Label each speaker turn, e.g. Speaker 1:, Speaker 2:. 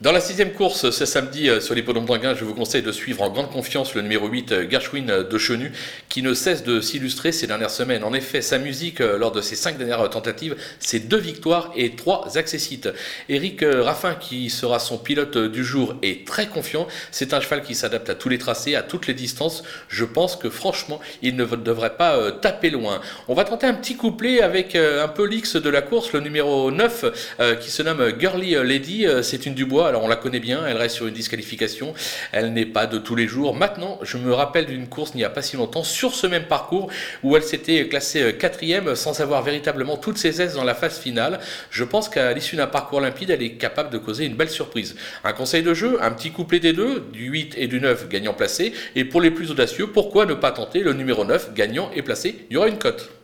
Speaker 1: Dans la sixième course, ce samedi euh, sur l'hippodrome d'Anguin, je vous conseille de suivre en grande confiance le numéro 8, euh, Gershwin de Chenu, qui ne cesse de s'illustrer ces dernières semaines. En effet, sa musique euh, lors de ses cinq dernières tentatives, c'est deux victoires et trois accessites. Eric Raffin, qui sera son pilote du jour, est très confiant. C'est un cheval qui s'adapte à tous les tracés, à toutes les distances. Je pense que franchement, il ne devrait pas taper loin. On va tenter un petit couplet avec un peu l'X de la course, le numéro 9, qui se nomme Girly Lady. C'est une Dubois alors on la connaît bien, elle reste sur une disqualification, elle n'est pas de tous les jours. Maintenant, je me rappelle d'une course il n'y a pas si longtemps sur ce même parcours où elle s'était classée quatrième sans avoir véritablement toutes ses aises dans la phase finale. Je pense qu'à l'issue d'un parcours limpide, elle est capable de causer une belle surprise. Un conseil de jeu, un petit couplet des deux, du 8 et du 9 gagnant placé, et pour les plus audacieux, pourquoi ne pas tenter le numéro 9 gagnant et placé? Il y aura une cote.